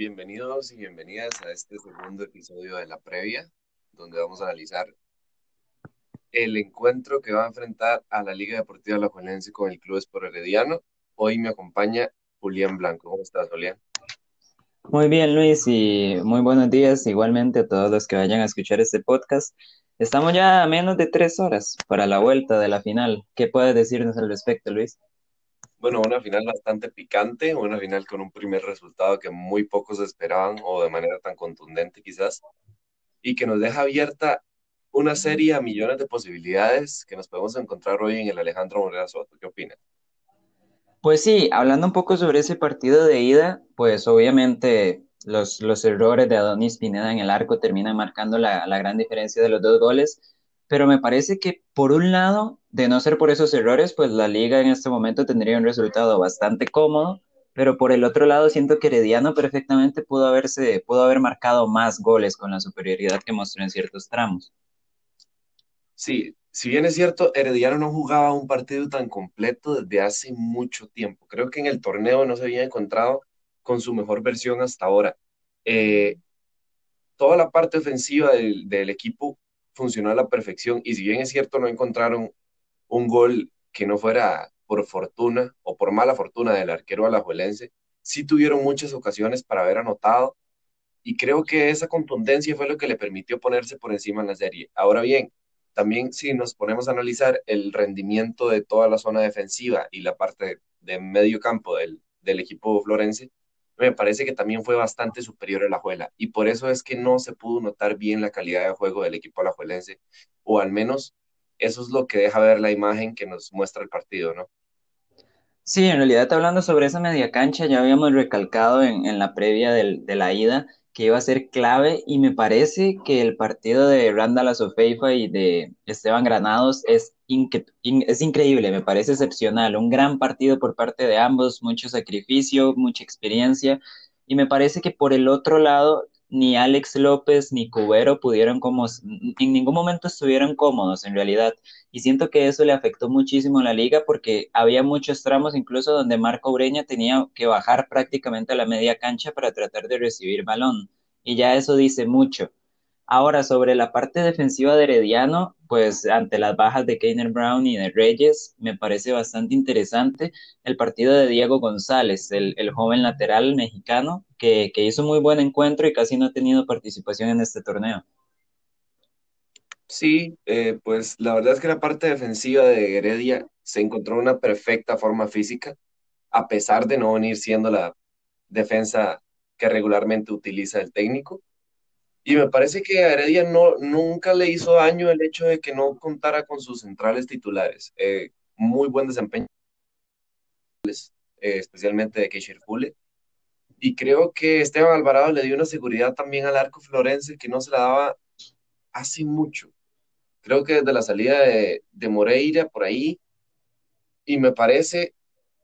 Bienvenidos y bienvenidas a este segundo episodio de la previa, donde vamos a analizar el encuentro que va a enfrentar a la Liga Deportiva Alajuelense con el Club Esport Herediano. Hoy me acompaña Julián Blanco. ¿Cómo estás, Julián? Muy bien, Luis, y muy buenos días igualmente a todos los que vayan a escuchar este podcast. Estamos ya a menos de tres horas para la vuelta de la final. ¿Qué puedes decirnos al respecto, Luis? Bueno, una final bastante picante, una final con un primer resultado que muy pocos esperaban o de manera tan contundente quizás, y que nos deja abierta una serie a millones de posibilidades que nos podemos encontrar hoy en el Alejandro Morera Soto. ¿Qué opinas? Pues sí, hablando un poco sobre ese partido de ida, pues obviamente los, los errores de Adonis Pineda en el arco terminan marcando la, la gran diferencia de los dos goles, pero me parece que por un lado de no ser por esos errores, pues la liga en este momento tendría un resultado bastante cómodo, pero por el otro lado siento que Herediano perfectamente pudo haberse, pudo haber marcado más goles con la superioridad que mostró en ciertos tramos. Sí, si bien es cierto, Herediano no jugaba un partido tan completo desde hace mucho tiempo. Creo que en el torneo no se había encontrado con su mejor versión hasta ahora. Eh, toda la parte ofensiva del, del, equipo funcionó a la perfección y si bien es cierto no encontraron un gol que no fuera por fortuna o por mala fortuna del arquero alajuelense, sí tuvieron muchas ocasiones para haber anotado y creo que esa contundencia fue lo que le permitió ponerse por encima en la serie. Ahora bien, también si nos ponemos a analizar el rendimiento de toda la zona defensiva y la parte de medio campo del, del equipo florense, me parece que también fue bastante superior a la Juela y por eso es que no se pudo notar bien la calidad de juego del equipo alajuelense o al menos eso es lo que deja ver la imagen que nos muestra el partido, ¿no? Sí, en realidad hablando sobre esa media cancha, ya habíamos recalcado en, en la previa del, de la ida que iba a ser clave y me parece que el partido de Randall Asofeifa y de Esteban Granados es, es increíble, me parece excepcional, un gran partido por parte de ambos, mucho sacrificio, mucha experiencia y me parece que por el otro lado ni Alex López ni Cubero pudieron como, en ningún momento estuvieron cómodos en realidad. Y siento que eso le afectó muchísimo a la liga porque había muchos tramos incluso donde Marco Ureña tenía que bajar prácticamente a la media cancha para tratar de recibir balón. Y ya eso dice mucho. Ahora, sobre la parte defensiva de Herediano, pues ante las bajas de Keiner Brown y de Reyes, me parece bastante interesante el partido de Diego González, el, el joven lateral mexicano, que, que, hizo muy buen encuentro y casi no ha tenido participación en este torneo. Sí, eh, pues la verdad es que la parte defensiva de Heredia se encontró una perfecta forma física, a pesar de no venir siendo la defensa que regularmente utiliza el técnico y me parece que a Heredia nunca le hizo daño el hecho de que no contara con sus centrales titulares. Eh, muy buen desempeño, eh, especialmente de Keishir Fule. Y creo que Esteban Alvarado le dio una seguridad también al arco florense que no se la daba hace mucho. Creo que desde la salida de, de Moreira por ahí. Y me parece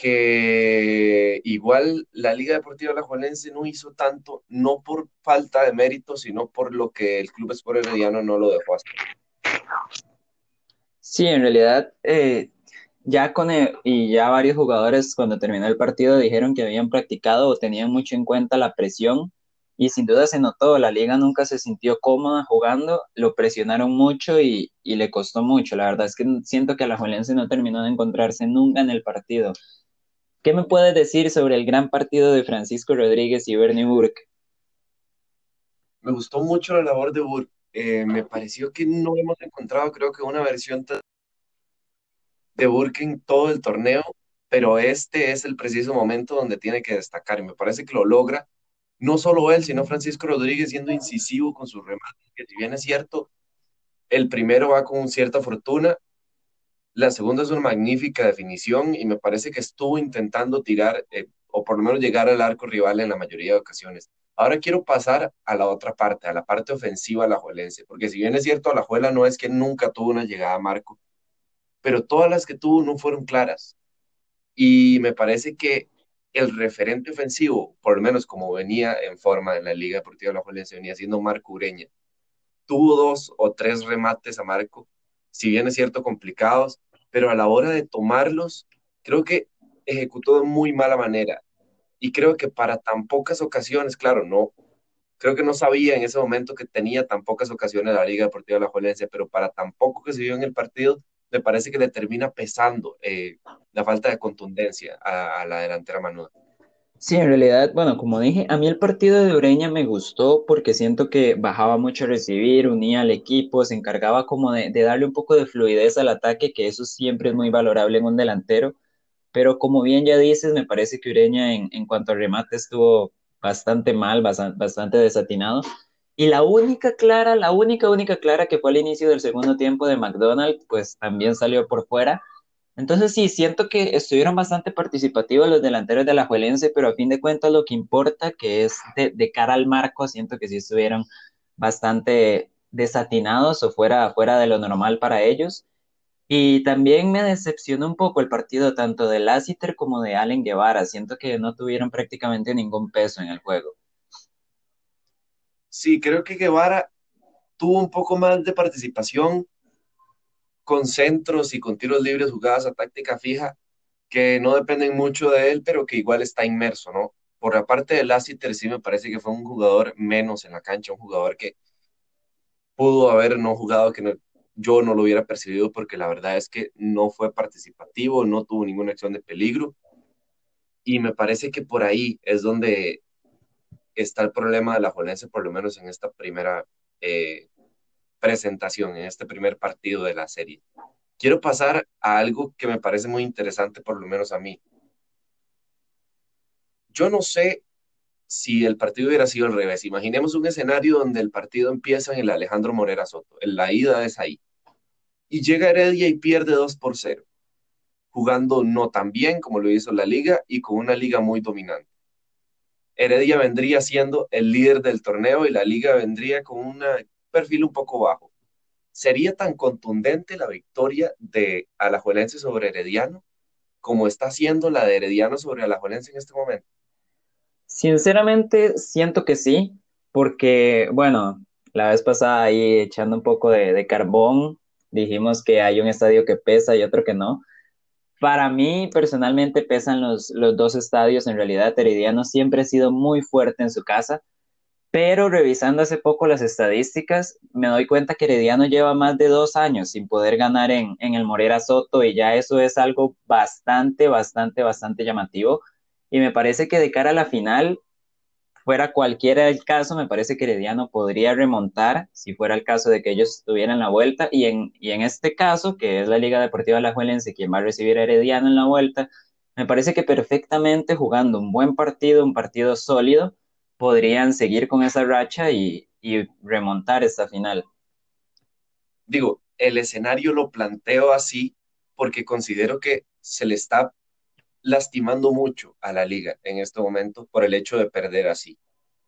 que igual la Liga Deportiva Alajuelense no hizo tanto, no por falta de mérito, sino por lo que el Club Sport Herediano no lo dejó hacer. Sí, en realidad, eh, ya con el, y ya varios jugadores cuando terminó el partido dijeron que habían practicado o tenían mucho en cuenta la presión y sin duda se notó, la liga nunca se sintió cómoda jugando, lo presionaron mucho y, y le costó mucho. La verdad es que siento que Alajuelense no terminó de encontrarse nunca en el partido. ¿Qué me puedes decir sobre el gran partido de Francisco Rodríguez y Bernie Burke? Me gustó mucho la labor de Burke. Eh, me pareció que no hemos encontrado, creo que una versión de Burke en todo el torneo, pero este es el preciso momento donde tiene que destacar y me parece que lo logra. No solo él, sino Francisco Rodríguez siendo incisivo con sus remates, que si bien es cierto, el primero va con cierta fortuna, la segunda es una magnífica definición y me parece que estuvo intentando tirar eh, o por lo menos llegar al arco rival en la mayoría de ocasiones. Ahora quiero pasar a la otra parte, a la parte ofensiva alajuelense, porque si bien es cierto, Alajuela no es que nunca tuvo una llegada a marco, pero todas las que tuvo no fueron claras. Y me parece que el referente ofensivo, por lo menos como venía en forma en la Liga Deportiva Alajuelense, venía siendo Marco Ureña. Tuvo dos o tres remates a Marco si bien es cierto, complicados, pero a la hora de tomarlos, creo que ejecutó de muy mala manera. Y creo que para tan pocas ocasiones, claro, no, creo que no sabía en ese momento que tenía tan pocas ocasiones la Liga Deportiva de la pero para tan poco que se vio en el partido, me parece que le termina pesando eh, la falta de contundencia a, a la delantera Manuda. Sí, en realidad, bueno, como dije, a mí el partido de Ureña me gustó porque siento que bajaba mucho a recibir, unía al equipo, se encargaba como de, darle un poco de fluidez al ataque, que eso siempre es muy valorable en un delantero. Pero como bien ya dices, me parece que Ureña en, cuanto al remate estuvo bastante mal, bastante, bastante desatinado. Y la única clara, la única, única clara que fue al inicio del segundo tiempo de McDonald's, pues también salió por fuera entonces sí, siento que estuvieron bastante participativos los delanteros de la Juelense, pero a fin de cuentas lo que importa, que es de, de, cara al marco, siento que sí estuvieron bastante desatinados o fuera, fuera de lo normal para ellos. Y también me decepcionó un poco el partido tanto de Lassiter como de Allen Guevara. Siento que no tuvieron prácticamente ningún peso en el juego. Sí, creo que Guevara tuvo un poco más de participación, con centros y con tiros libres jugadas a táctica fija que no dependen mucho de él, pero que igual está inmerso, ¿no? Por la parte de Lassiter sí me parece que fue un jugador menos en la cancha, un jugador que pudo haber no jugado, que yo no lo hubiera percibido porque la verdad es que no fue participativo, no tuvo ninguna acción de peligro. Y me parece que por ahí es donde está el problema de la Jolense, por lo menos en esta primera eh, presentación, en este primer partido de la serie. Quiero pasar a algo que me parece muy interesante, por lo menos a mí. Yo no sé si el partido hubiera sido al revés. Imaginemos un escenario donde el partido empieza en el Alejandro Morera Soto, en la ida es ahí, y llega Heredia y pierde 2 por 0, jugando no tan bien como lo hizo la liga y con una liga muy dominante. Heredia vendría siendo el líder del torneo y la liga vendría con un perfil un poco bajo. ¿Sería tan contundente la victoria de Alajuelense sobre Herediano como está siendo la de Herediano sobre Alajuelense en este momento? Sinceramente, siento que sí, porque, bueno, la vez pasada ahí echando un poco de, carbón, dijimos que hay un estadio que pesa y otro que no. Para mí, personalmente, pesan los, los dos estadios. En realidad, Herediano siempre ha sido muy fuerte en su casa, pero revisando hace poco las estadísticas, me doy cuenta que Herediano lleva más de dos años sin poder ganar en, el Morera Soto y ya eso es algo bastante, bastante, bastante llamativo. Y me parece que de cara a la final, fuera cualquiera el caso, me parece que Herediano podría remontar si fuera el caso de que ellos tuvieran la vuelta. Y en, y en este caso, que es la Liga Deportiva Alajuelense quien va a recibir a Herediano en la vuelta, me parece que perfectamente jugando un buen partido, un partido sólido, podrían seguir con esa racha y, remontar esta final. Digo, el escenario lo planteo así porque considero que se le está lastimando mucho a la liga en este momento por el hecho de perder así.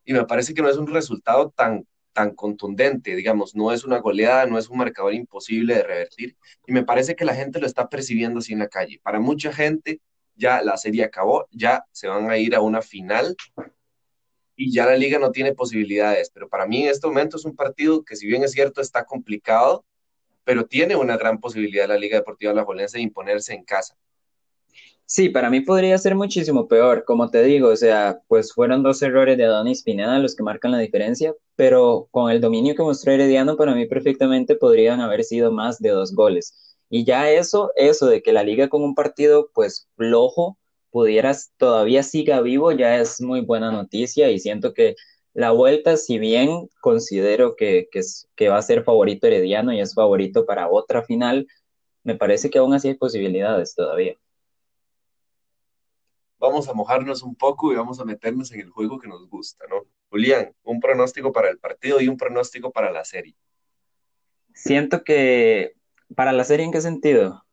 Y me parece que no es un resultado tan, tan contundente, digamos, no es una goleada, no es un marcador imposible de revertir. Y me parece que la gente lo está percibiendo así en la calle. Para mucha gente ya la serie acabó, ya se van a ir a una final y ya la liga no tiene posibilidades. Pero para mí en este momento es un partido que si bien es cierto está complicado, pero tiene una gran posibilidad la Liga Deportiva La Jolense de imponerse en casa. Sí, para mí podría ser muchísimo peor, como te digo, o sea, pues fueron dos errores de Adonis Pineda los que marcan la diferencia, pero con el dominio que mostró Herediano, para mí perfectamente podrían haber sido más de dos goles. Y ya eso, eso de que la liga con un partido pues flojo pudieras todavía siga vivo, ya es muy buena noticia y siento que la vuelta, si bien considero que, que, que va a ser favorito Herediano y es favorito para otra final, me parece que aún así hay posibilidades todavía vamos a mojarnos un poco y vamos a meternos en el juego que nos gusta, ¿no? Julián, un pronóstico para el partido y un pronóstico para la serie. Siento que para la serie, ¿en qué sentido?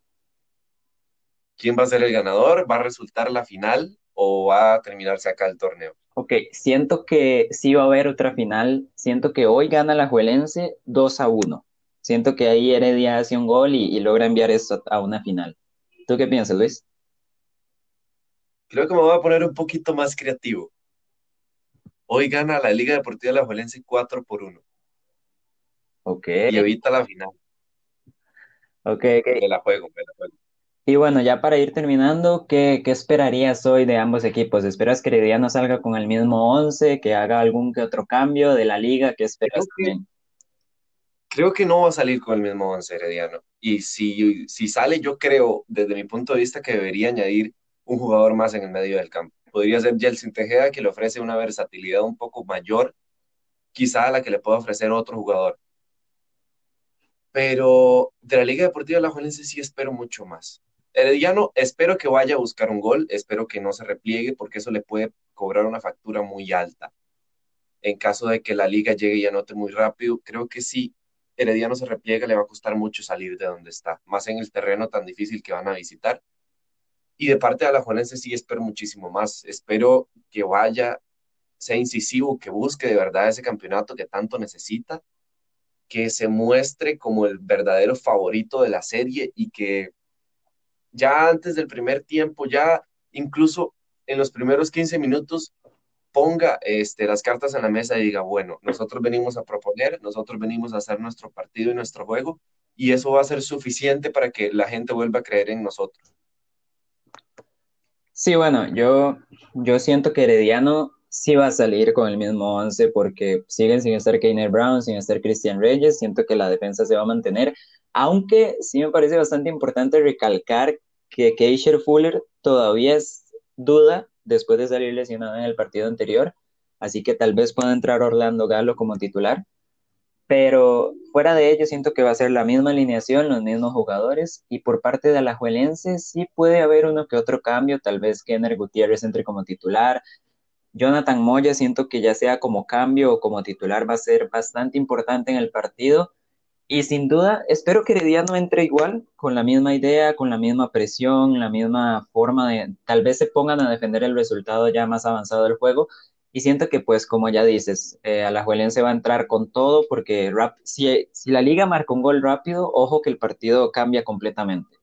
¿Quién va a ser el ganador? ¿Va a resultar la final o va a terminarse acá el torneo? Ok, siento que sí va a haber otra final. Siento que hoy gana la Juelense 2 a 1. Siento que ahí Heredia hace un gol y, y logra enviar esto a una final. ¿Tú qué piensas, Luis? Creo que me voy a poner un poquito más creativo. Hoy gana la Liga Deportiva de la Juelense 4 por 1. Ok. Y evita la final. Ok, ok. Me la juego, me la juego. Y bueno, ya para ir terminando, ¿qué, qué esperarías hoy de ambos equipos? ¿Esperas que Herediano salga con el mismo 11, que haga algún que otro cambio de la liga? ¿Qué esperas Creo que, también? creo que no va a salir con el mismo once Herediano. Y si, si sale, yo creo, desde mi punto de vista, que debería añadir un jugador más en el medio del campo. Podría ser Jelsin Tejeda, que le ofrece una versatilidad un poco mayor, quizá a la que le pueda ofrecer otro jugador. Pero de la Liga Deportiva Alajuelense sí espero mucho más. Herediano, espero que vaya a buscar un gol, espero que no se repliegue, porque eso le puede cobrar una factura muy alta. En caso de que la liga llegue y anote muy rápido, creo que sí, Herediano se repliega, le va a costar mucho salir de donde está, más en el terreno tan difícil que van a visitar. Y de parte de Alajuelense sí espero muchísimo más. Espero que vaya, sea incisivo, que busque de verdad ese campeonato que tanto necesita, que se muestre como el verdadero favorito de la serie y que ya antes del primer tiempo, ya incluso en los primeros 15 minutos, ponga este, las cartas en la mesa y diga, bueno, nosotros venimos a proponer, nosotros venimos a hacer nuestro partido y nuestro juego, y eso va a ser suficiente para que la gente vuelva a creer en nosotros. Sí, bueno, yo, yo siento que Herediano sí va a salir con el mismo 11 porque siguen sin estar Keiner Brown, sin estar Christian Reyes, siento que la defensa se va a mantener, aunque sí me parece bastante importante recalcar que Keisher Fuller todavía es duda después de salir lesionado en el partido anterior, así que tal vez pueda entrar Orlando Galo como titular. Pero fuera de ello siento que va a ser la misma alineación, los mismos jugadores, y por parte de Alajuelense sí puede haber uno que otro cambio, tal vez Kenner Gutiérrez entre como titular, Jonathan Moya siento que ya sea como cambio o como titular va a ser bastante importante en el partido, y sin duda espero que Herediano entre igual, con la misma idea, con la misma presión, la misma forma de, tal vez se pongan a defender el resultado ya más avanzado del juego, y siento que, pues, como ya dices, eh, Alajuelense va a entrar con todo porque si, si la liga marca un gol rápido, ojo que el partido cambia completamente.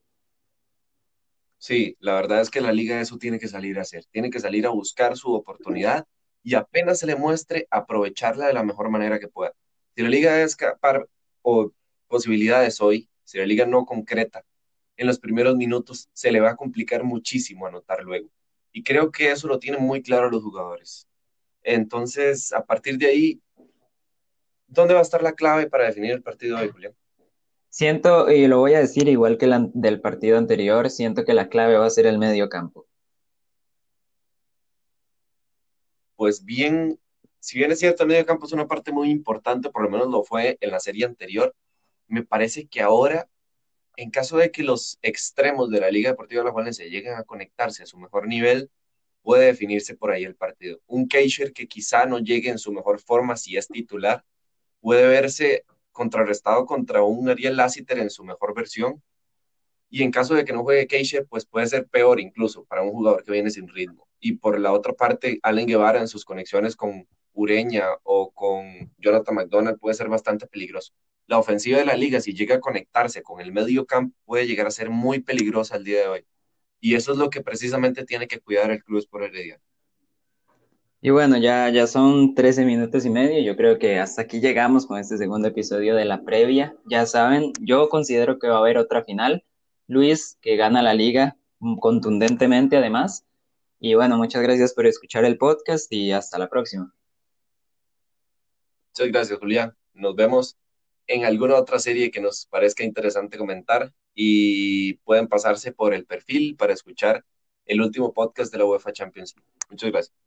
Sí, la verdad es que la liga eso tiene que salir a hacer, tiene que salir a buscar su oportunidad y apenas se le muestre, aprovecharla de la mejor manera que pueda. Si la liga es escapar o posibilidades hoy, si la liga no concreta en los primeros minutos, se le va a complicar muchísimo anotar luego. Y creo que eso lo tienen muy claro los jugadores. Entonces, a partir de ahí, ¿dónde va a estar la clave para definir el partido de Julián? Siento, y lo voy a decir igual que la, del partido anterior, siento que la clave va a ser el medio campo. Pues bien, si bien es cierto, el medio campo es una parte muy importante, por lo menos lo fue en la serie anterior, me parece que ahora, en caso de que los extremos de la Liga Deportiva de la se lleguen a conectarse a su mejor nivel, puede definirse por ahí el partido. Un Keisher que quizá no llegue en su mejor forma si es titular, puede verse contrarrestado contra un Ariel Lassiter en su mejor versión. Y en caso de que no juegue Keisher, pues puede ser peor incluso para un jugador que viene sin ritmo. Y por la otra parte, Allen Guevara en sus conexiones con Ureña o con Jonathan McDonald puede ser bastante peligroso. La ofensiva de la liga, si llega a conectarse con el medio campo, puede llegar a ser muy peligrosa el día de hoy. Y eso es lo que precisamente tiene que cuidar el Cruz por Heredia. Y bueno, ya, ya son 13 minutos y medio. Yo creo que hasta aquí llegamos con este segundo episodio de la previa. Ya saben, yo considero que va a haber otra final. Luis, que gana la liga contundentemente además. Y bueno, muchas gracias por escuchar el podcast y hasta la próxima. Muchas gracias, Julián. Nos vemos en alguna otra serie que nos parezca interesante comentar y pueden pasarse por el perfil para escuchar el último podcast de la UEFA Champions League. Muchas gracias.